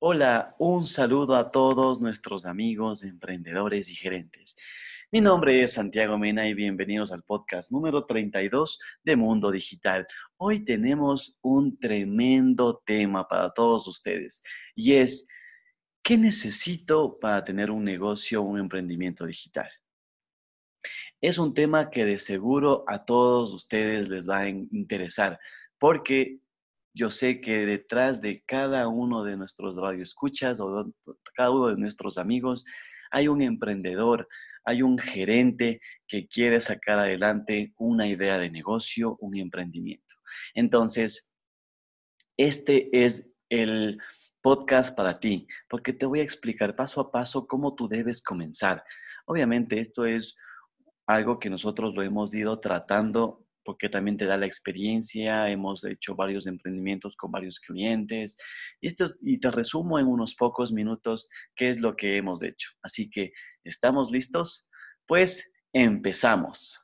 Hola, un saludo a todos nuestros amigos emprendedores y gerentes. Mi nombre es Santiago Mena y bienvenidos al podcast número 32 de Mundo Digital. Hoy tenemos un tremendo tema para todos ustedes y es, ¿qué necesito para tener un negocio o un emprendimiento digital? Es un tema que de seguro a todos ustedes les va a interesar porque yo sé que detrás de cada uno de nuestros radioescuchas o cada uno de nuestros amigos hay un emprendedor, hay un gerente que quiere sacar adelante una idea de negocio, un emprendimiento. Entonces, este es el podcast para ti, porque te voy a explicar paso a paso cómo tú debes comenzar. Obviamente, esto es algo que nosotros lo hemos ido tratando porque también te da la experiencia. Hemos hecho varios emprendimientos con varios clientes y, esto, y te resumo en unos pocos minutos qué es lo que hemos hecho. Así que, ¿estamos listos? Pues empezamos.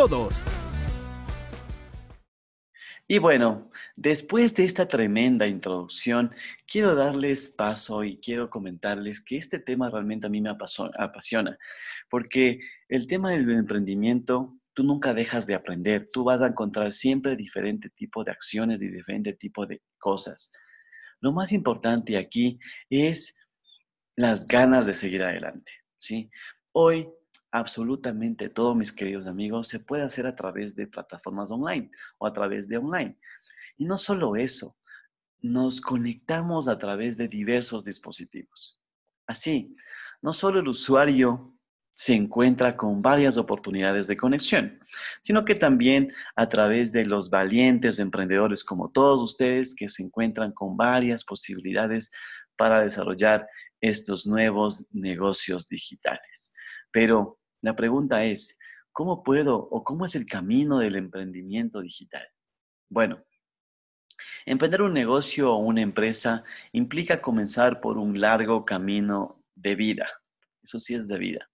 Y bueno, después de esta tremenda introducción, quiero darles paso y quiero comentarles que este tema realmente a mí me apasiona, porque el tema del emprendimiento, tú nunca dejas de aprender, tú vas a encontrar siempre diferente tipo de acciones y diferente tipo de cosas. Lo más importante aquí es las ganas de seguir adelante, ¿sí? Hoy absolutamente todo, mis queridos amigos, se puede hacer a través de plataformas online o a través de online. Y no solo eso, nos conectamos a través de diversos dispositivos. Así, no solo el usuario se encuentra con varias oportunidades de conexión, sino que también a través de los valientes emprendedores como todos ustedes que se encuentran con varias posibilidades para desarrollar estos nuevos negocios digitales. Pero la pregunta es, ¿cómo puedo o cómo es el camino del emprendimiento digital? Bueno, emprender un negocio o una empresa implica comenzar por un largo camino de vida. Eso sí es de vida.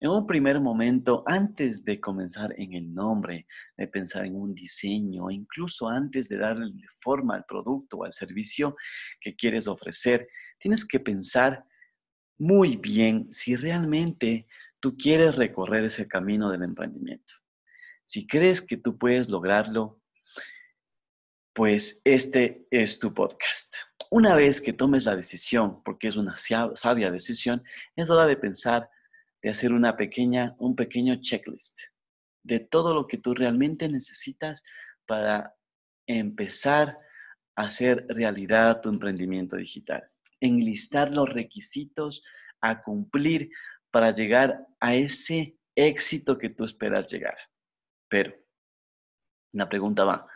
En un primer momento, antes de comenzar en el nombre, de pensar en un diseño, incluso antes de darle forma al producto o al servicio que quieres ofrecer, tienes que pensar muy bien si realmente tú quieres recorrer ese camino del emprendimiento. Si crees que tú puedes lograrlo, pues este es tu podcast. Una vez que tomes la decisión, porque es una sabia decisión, es hora de pensar, de hacer una pequeña, un pequeño checklist de todo lo que tú realmente necesitas para empezar a hacer realidad tu emprendimiento digital. Enlistar los requisitos a cumplir para llegar a ese éxito que tú esperas llegar. Pero la pregunta va,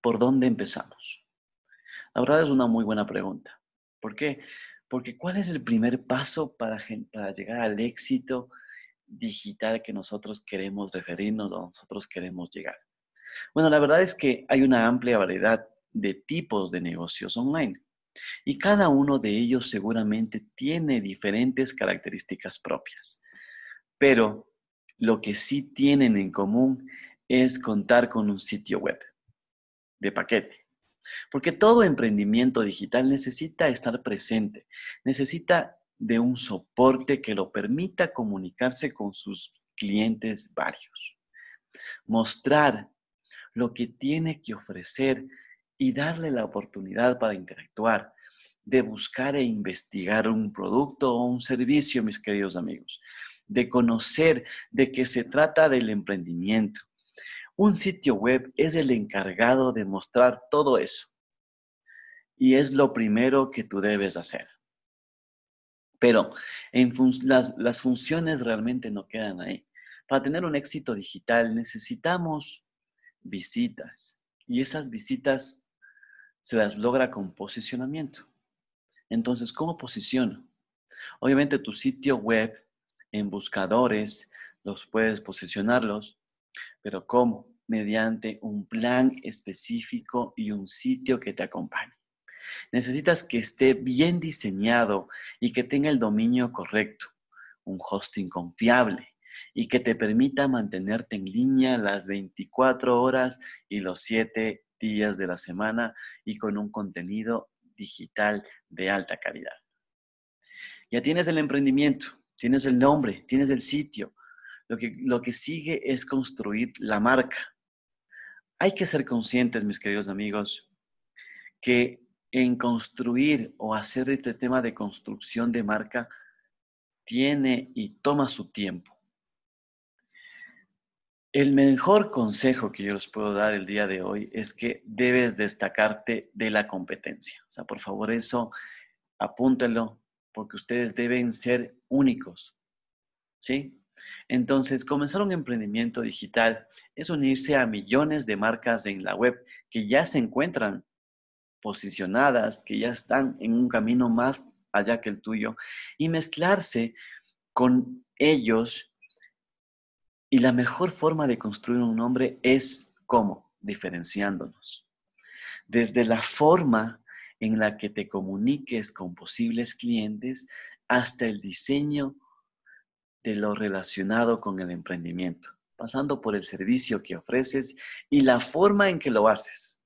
¿por dónde empezamos? La verdad es una muy buena pregunta. ¿Por qué? Porque ¿cuál es el primer paso para, para llegar al éxito digital que nosotros queremos referirnos o nosotros queremos llegar? Bueno, la verdad es que hay una amplia variedad de tipos de negocios online. Y cada uno de ellos seguramente tiene diferentes características propias. Pero lo que sí tienen en común es contar con un sitio web de paquete. Porque todo emprendimiento digital necesita estar presente, necesita de un soporte que lo permita comunicarse con sus clientes varios. Mostrar lo que tiene que ofrecer y darle la oportunidad para interactuar, de buscar e investigar un producto o un servicio, mis queridos amigos, de conocer de qué se trata del emprendimiento. Un sitio web es el encargado de mostrar todo eso. Y es lo primero que tú debes hacer. Pero en las, las funciones realmente no quedan ahí. Para tener un éxito digital necesitamos visitas. Y esas visitas se las logra con posicionamiento. Entonces, ¿cómo posiciono? Obviamente tu sitio web en buscadores los puedes posicionarlos, pero ¿cómo? Mediante un plan específico y un sitio que te acompañe. Necesitas que esté bien diseñado y que tenga el dominio correcto, un hosting confiable y que te permita mantenerte en línea las 24 horas y los 7 días de la semana y con un contenido digital de alta calidad. Ya tienes el emprendimiento, tienes el nombre, tienes el sitio. Lo que, lo que sigue es construir la marca. Hay que ser conscientes, mis queridos amigos, que en construir o hacer este tema de construcción de marca tiene y toma su tiempo. El mejor consejo que yo les puedo dar el día de hoy es que debes destacarte de la competencia. O sea, por favor, eso apúntenlo, porque ustedes deben ser únicos. ¿Sí? Entonces, comenzar un emprendimiento digital es unirse a millones de marcas en la web que ya se encuentran posicionadas, que ya están en un camino más allá que el tuyo, y mezclarse con ellos y la mejor forma de construir un nombre es cómo, diferenciándonos. Desde la forma en la que te comuniques con posibles clientes hasta el diseño de lo relacionado con el emprendimiento, pasando por el servicio que ofreces y la forma en que lo haces.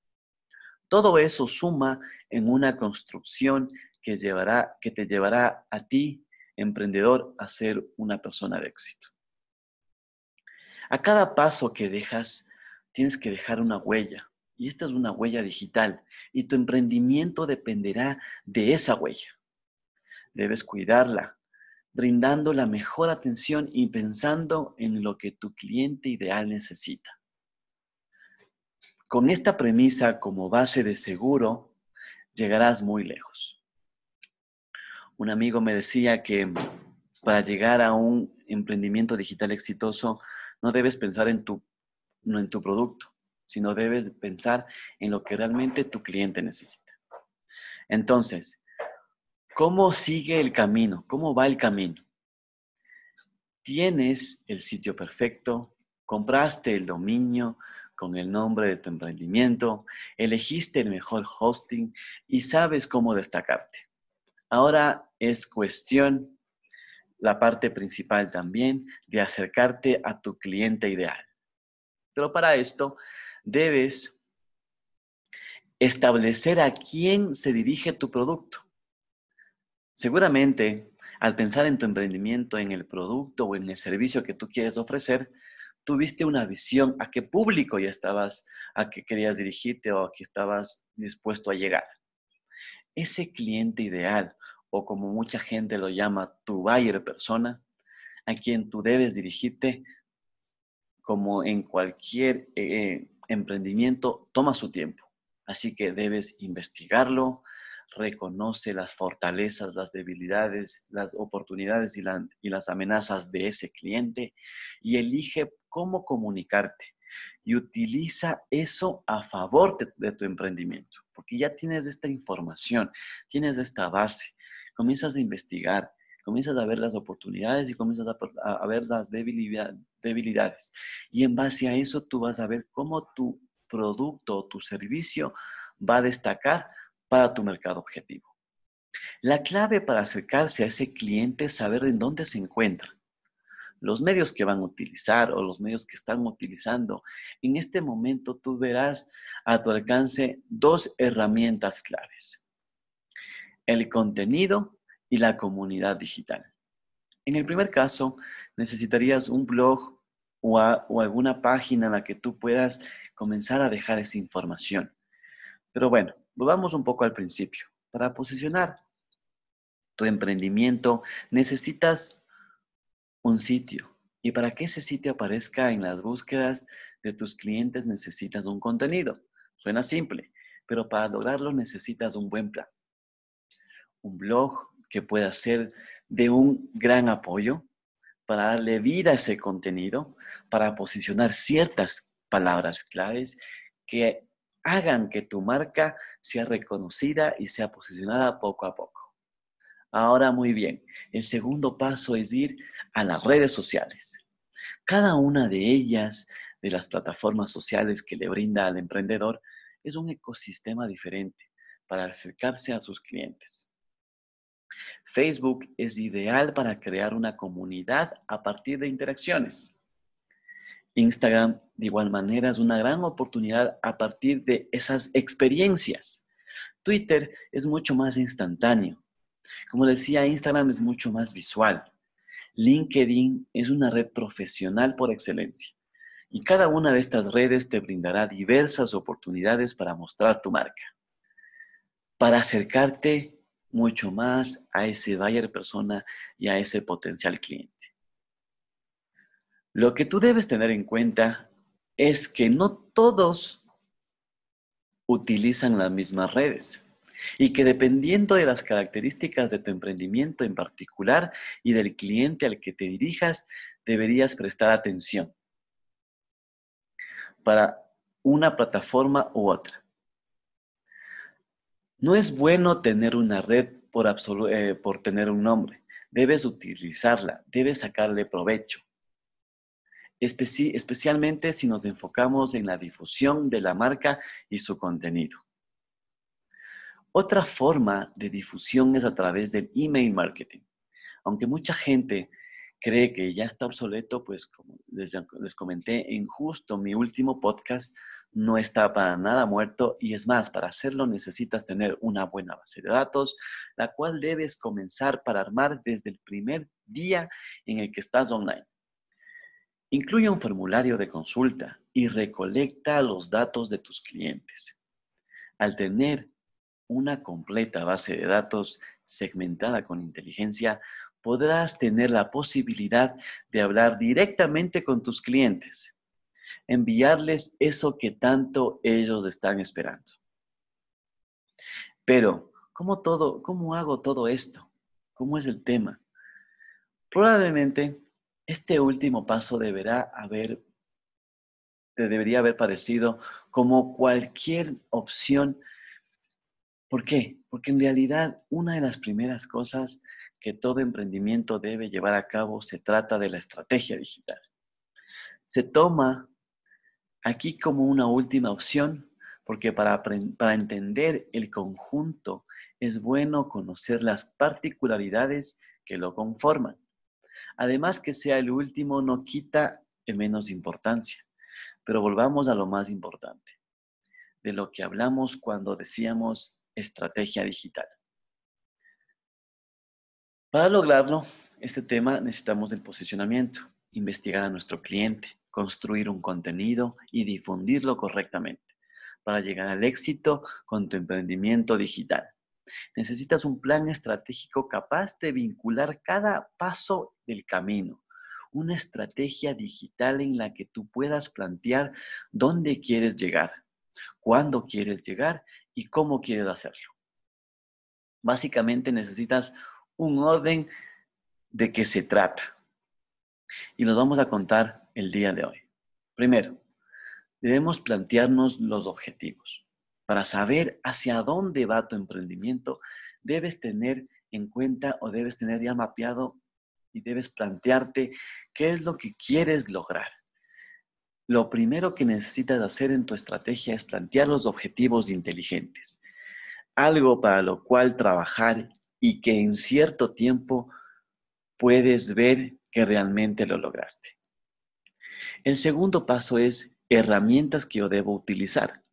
Todo eso suma en una construcción que, llevará, que te llevará a ti, emprendedor, a ser una persona de éxito. A cada paso que dejas, tienes que dejar una huella. Y esta es una huella digital. Y tu emprendimiento dependerá de esa huella. Debes cuidarla, brindando la mejor atención y pensando en lo que tu cliente ideal necesita. Con esta premisa como base de seguro, llegarás muy lejos. Un amigo me decía que para llegar a un emprendimiento digital exitoso, no debes pensar en tu, no en tu producto, sino debes pensar en lo que realmente tu cliente necesita. Entonces, ¿cómo sigue el camino? ¿Cómo va el camino? Tienes el sitio perfecto, compraste el dominio con el nombre de tu emprendimiento, elegiste el mejor hosting y sabes cómo destacarte. Ahora es cuestión la parte principal también de acercarte a tu cliente ideal. Pero para esto debes establecer a quién se dirige tu producto. Seguramente, al pensar en tu emprendimiento, en el producto o en el servicio que tú quieres ofrecer, tuviste una visión a qué público ya estabas, a qué querías dirigirte o a qué estabas dispuesto a llegar. Ese cliente ideal o como mucha gente lo llama, tu buyer persona, a quien tú debes dirigirte, como en cualquier eh, emprendimiento, toma su tiempo. Así que debes investigarlo, reconoce las fortalezas, las debilidades, las oportunidades y, y las amenazas de ese cliente y elige cómo comunicarte y utiliza eso a favor de, tu emprendimiento, porque ya tienes esta información, tienes esta base, comienzas a investigar, comienzas a ver las oportunidades y comienzas a, ver las debilidades. Y en base a eso tú vas a ver cómo tu producto o tu servicio va a destacar para tu mercado objetivo. La clave para acercarse a ese cliente es saber en dónde se encuentra. Los medios que van a utilizar o los medios que están utilizando. En este momento tú verás a tu alcance dos herramientas claves el contenido y la comunidad digital. En el primer caso, necesitarías un blog o, alguna página en la que tú puedas comenzar a dejar esa información. Pero bueno, volvamos un poco al principio. Para posicionar tu emprendimiento necesitas un sitio. Y para que ese sitio aparezca en las búsquedas de tus clientes necesitas un contenido. Suena simple, pero para lograrlo necesitas un buen plan un blog que pueda ser de un gran apoyo para darle vida a ese contenido, para posicionar ciertas palabras claves que hagan que tu marca sea reconocida y sea posicionada poco a poco. Ahora muy bien, el segundo paso es ir a las redes sociales. Cada una de ellas, de las plataformas sociales que le brinda al emprendedor, es un ecosistema diferente para acercarse a sus clientes. Facebook es ideal para crear una comunidad a partir de interacciones. Instagram, de igual manera, es una gran oportunidad a partir de esas experiencias. Twitter es mucho más instantáneo. Como decía, Instagram es mucho más visual. LinkedIn es una red profesional por excelencia. Y cada una de estas redes te brindará diversas oportunidades para mostrar tu marca para acercarte mucho más a ese buyer persona y a ese potencial cliente. Lo que tú debes tener en cuenta es que no todos utilizan las mismas redes y que dependiendo de las características de tu emprendimiento en particular y del cliente al que te dirijas, deberías prestar atención para una plataforma u otra. No es bueno tener una red por, eh, por tener un nombre. Debes utilizarla, debes sacarle provecho. especialmente si nos enfocamos en la difusión de la marca y su contenido. Otra forma de difusión es a través del email marketing. Aunque mucha gente cree que ya está obsoleto, pues como les comenté en justo mi último podcast, no está para nada muerto y es más, para hacerlo necesitas tener una buena base de datos, la cual debes comenzar para armar desde el primer día en el que estás online. Incluye un formulario de consulta y recolecta los datos de tus clientes. Al tener una completa base de datos segmentada con inteligencia, podrás tener la posibilidad de hablar directamente con tus clientes enviarles eso que tanto ellos están esperando. Pero, ¿cómo, todo, ¿cómo hago todo esto? ¿Cómo es el tema? Probablemente este último paso deberá haber, debería haber parecido como cualquier opción. ¿Por qué? Porque en realidad una de las primeras cosas que todo emprendimiento debe llevar a cabo se trata de la estrategia digital. Se toma aquí como una última opción, porque para, para entender el conjunto es bueno conocer las particularidades que lo conforman. Además que sea el último no quita menos importancia, pero volvamos a lo más importante, de lo que hablamos cuando decíamos estrategia digital. Para lograrlo, este tema necesitamos del posicionamiento, investigar a nuestro cliente, construir un contenido y difundirlo correctamente para llegar al éxito con tu emprendimiento digital. Necesitas un plan estratégico capaz de vincular cada paso del camino, una estrategia digital en la que tú puedas plantear dónde quieres llegar, cuándo quieres llegar y cómo quieres hacerlo. Básicamente necesitas un orden de qué se trata. Y nos vamos a contar el día de hoy. Primero, debemos plantearnos los objetivos. Para saber hacia dónde va tu emprendimiento, debes tener en cuenta o debes tener ya mapeado y debes plantearte qué es lo que quieres lograr. Lo primero que necesitas hacer en tu estrategia es plantear los objetivos inteligentes, algo para lo cual trabajar y que en cierto tiempo puedes ver que realmente lo lograste. El segundo paso es herramientas que yo debo utilizar.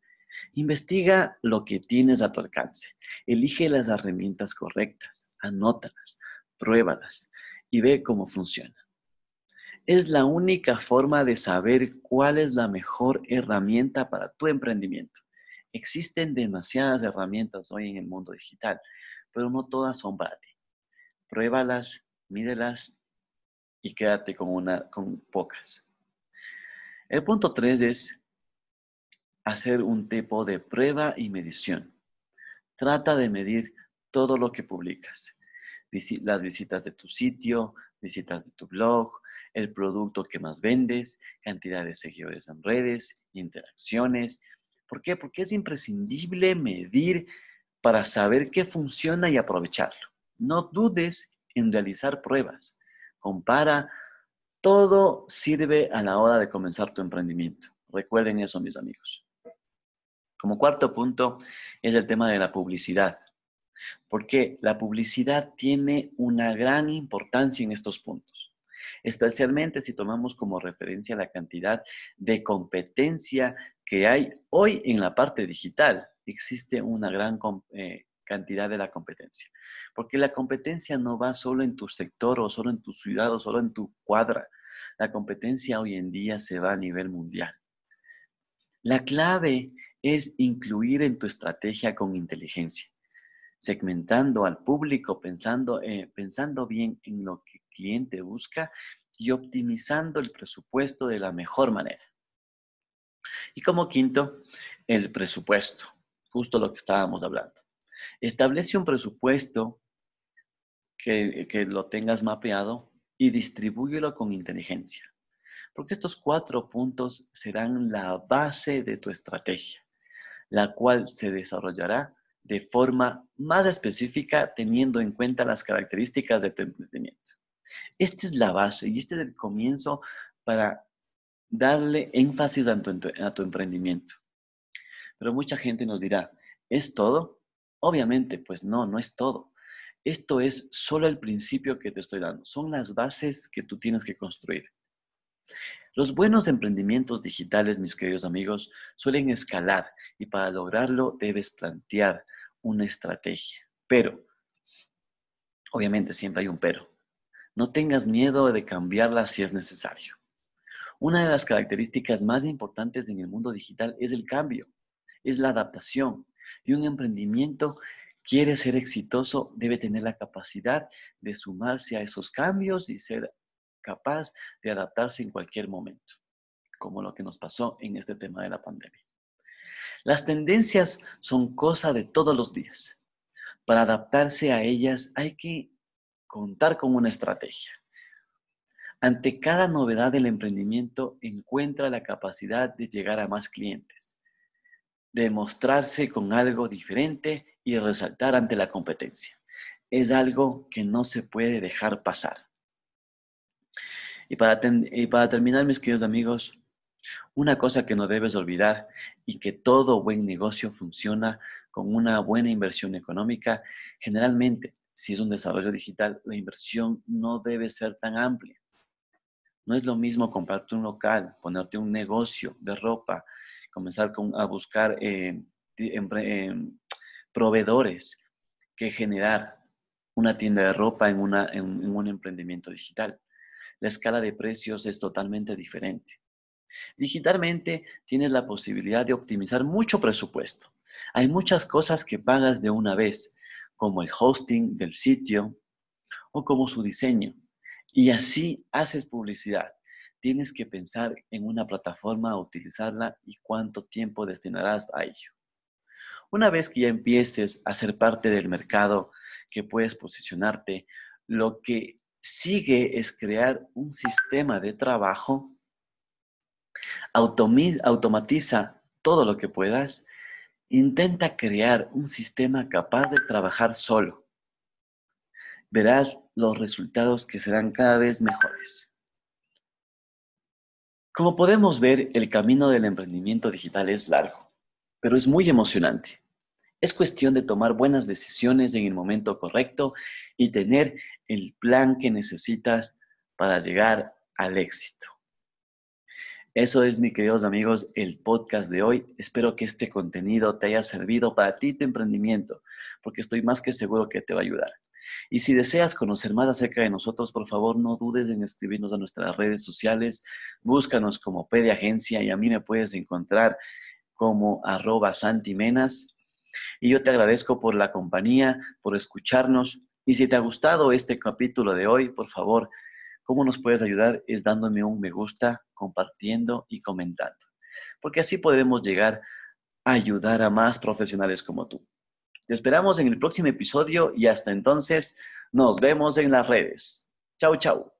Investiga lo que tienes a tu alcance. Elige las herramientas correctas, anótalas, pruébalas y ve cómo funciona. Es la única forma de saber cuál es la mejor herramienta para tu emprendimiento. Existen demasiadas herramientas hoy en el mundo digital, pero no todas son para. Pruébalas, mídelas y quédate con, una, con pocas. El punto 3 es hacer un tipo de prueba y medición. Trata de medir todo lo que publicas. Las visitas de tu sitio, visitas de tu blog, el producto que más vendes, cantidad de seguidores en redes, interacciones. ¿Por qué? Porque es imprescindible medir para saber qué funciona y aprovecharlo. No dudes en realizar pruebas. Compara. Todo sirve a la hora de comenzar tu emprendimiento. Recuerden eso, mis amigos. Como cuarto punto es el tema de la publicidad, porque la publicidad tiene una gran importancia en estos puntos, especialmente si tomamos como referencia la cantidad de competencia que hay hoy en la parte digital. Existe una gran eh, cantidad de la competencia, porque la competencia no va solo en tu sector o solo en tu ciudad o solo en tu cuadra. La competencia hoy en día se va a nivel mundial. La clave es incluir en tu estrategia con inteligencia, segmentando al público, pensando, eh, pensando bien en lo que el cliente busca y optimizando el presupuesto de la mejor manera. Y como quinto, el presupuesto, justo lo que estábamos hablando. Establece un presupuesto que, que lo tengas mapeado y distribúyelo con inteligencia, porque estos cuatro puntos serán la base de tu estrategia la cual se desarrollará de forma más específica teniendo en cuenta las características de tu emprendimiento. Esta es la base y este es el comienzo para darle énfasis a tu, emprendimiento. Pero mucha gente nos dirá, ¿es todo? Obviamente, pues no, no es todo. Esto es solo el principio que te estoy dando. Son las bases que tú tienes que construir. Los buenos emprendimientos digitales, mis queridos amigos, suelen escalar y para lograrlo debes plantear una estrategia. Pero, obviamente siempre hay un pero. No tengas miedo de cambiarla si es necesario. Una de las características más importantes en el mundo digital es el cambio, es la adaptación. Y un emprendimiento quiere ser exitoso, debe tener la capacidad de sumarse a esos cambios y ser capaz de adaptarse en cualquier momento, como lo que nos pasó en este tema de la pandemia. Las tendencias son cosa de todos los días. Para adaptarse a ellas hay que contar con una estrategia. Ante cada novedad del emprendimiento encuentra la capacidad de llegar a más clientes, de mostrarse con algo diferente y resaltar ante la competencia. Es algo que no se puede dejar pasar. Y para, para terminar, mis queridos amigos, una cosa que no debes olvidar y que todo buen negocio funciona con una buena inversión económica, generalmente, si es un desarrollo digital, la inversión no debe ser tan amplia. No es lo mismo comprarte un local, ponerte un negocio de ropa, comenzar a buscar eh, em, proveedores que generar una tienda de ropa en un emprendimiento digital la escala de precios es totalmente diferente. Digitalmente tienes la posibilidad de optimizar mucho presupuesto. Hay muchas cosas que pagas de una vez, como el hosting del sitio o como su diseño. Y así haces publicidad. Tienes que pensar en una plataforma utilizarla y cuánto tiempo destinarás a ello. Una vez que ya empieces a ser parte del mercado, que puedes posicionarte, lo que sigue es crear un sistema de trabajo, automatiza todo lo que puedas, intenta crear un sistema capaz de trabajar solo. Verás los resultados que serán cada vez mejores. Como podemos ver, el camino del emprendimiento digital es largo, pero es muy emocionante. Es cuestión de tomar buenas decisiones en el momento correcto y tener el plan que necesitas para llegar al éxito. Eso es, mis queridos amigos, el podcast de hoy. Espero que este contenido te haya servido para ti tu emprendimiento, porque estoy más que seguro que te va a ayudar. Y si deseas conocer más acerca de nosotros, por favor, no dudes en escribirnos a nuestras redes sociales. Búscanos como P de Agencia y a mí me puedes encontrar como arroba santimenas. Y yo te agradezco por la compañía, por escucharnos y si te ha gustado este capítulo de hoy, por favor, ¿cómo nos puedes ayudar? Es dándome un me gusta, compartiendo y comentando. Porque así podremos llegar a ayudar a más profesionales como tú. Te esperamos en el próximo episodio y hasta entonces nos vemos en las redes. Chau, chau.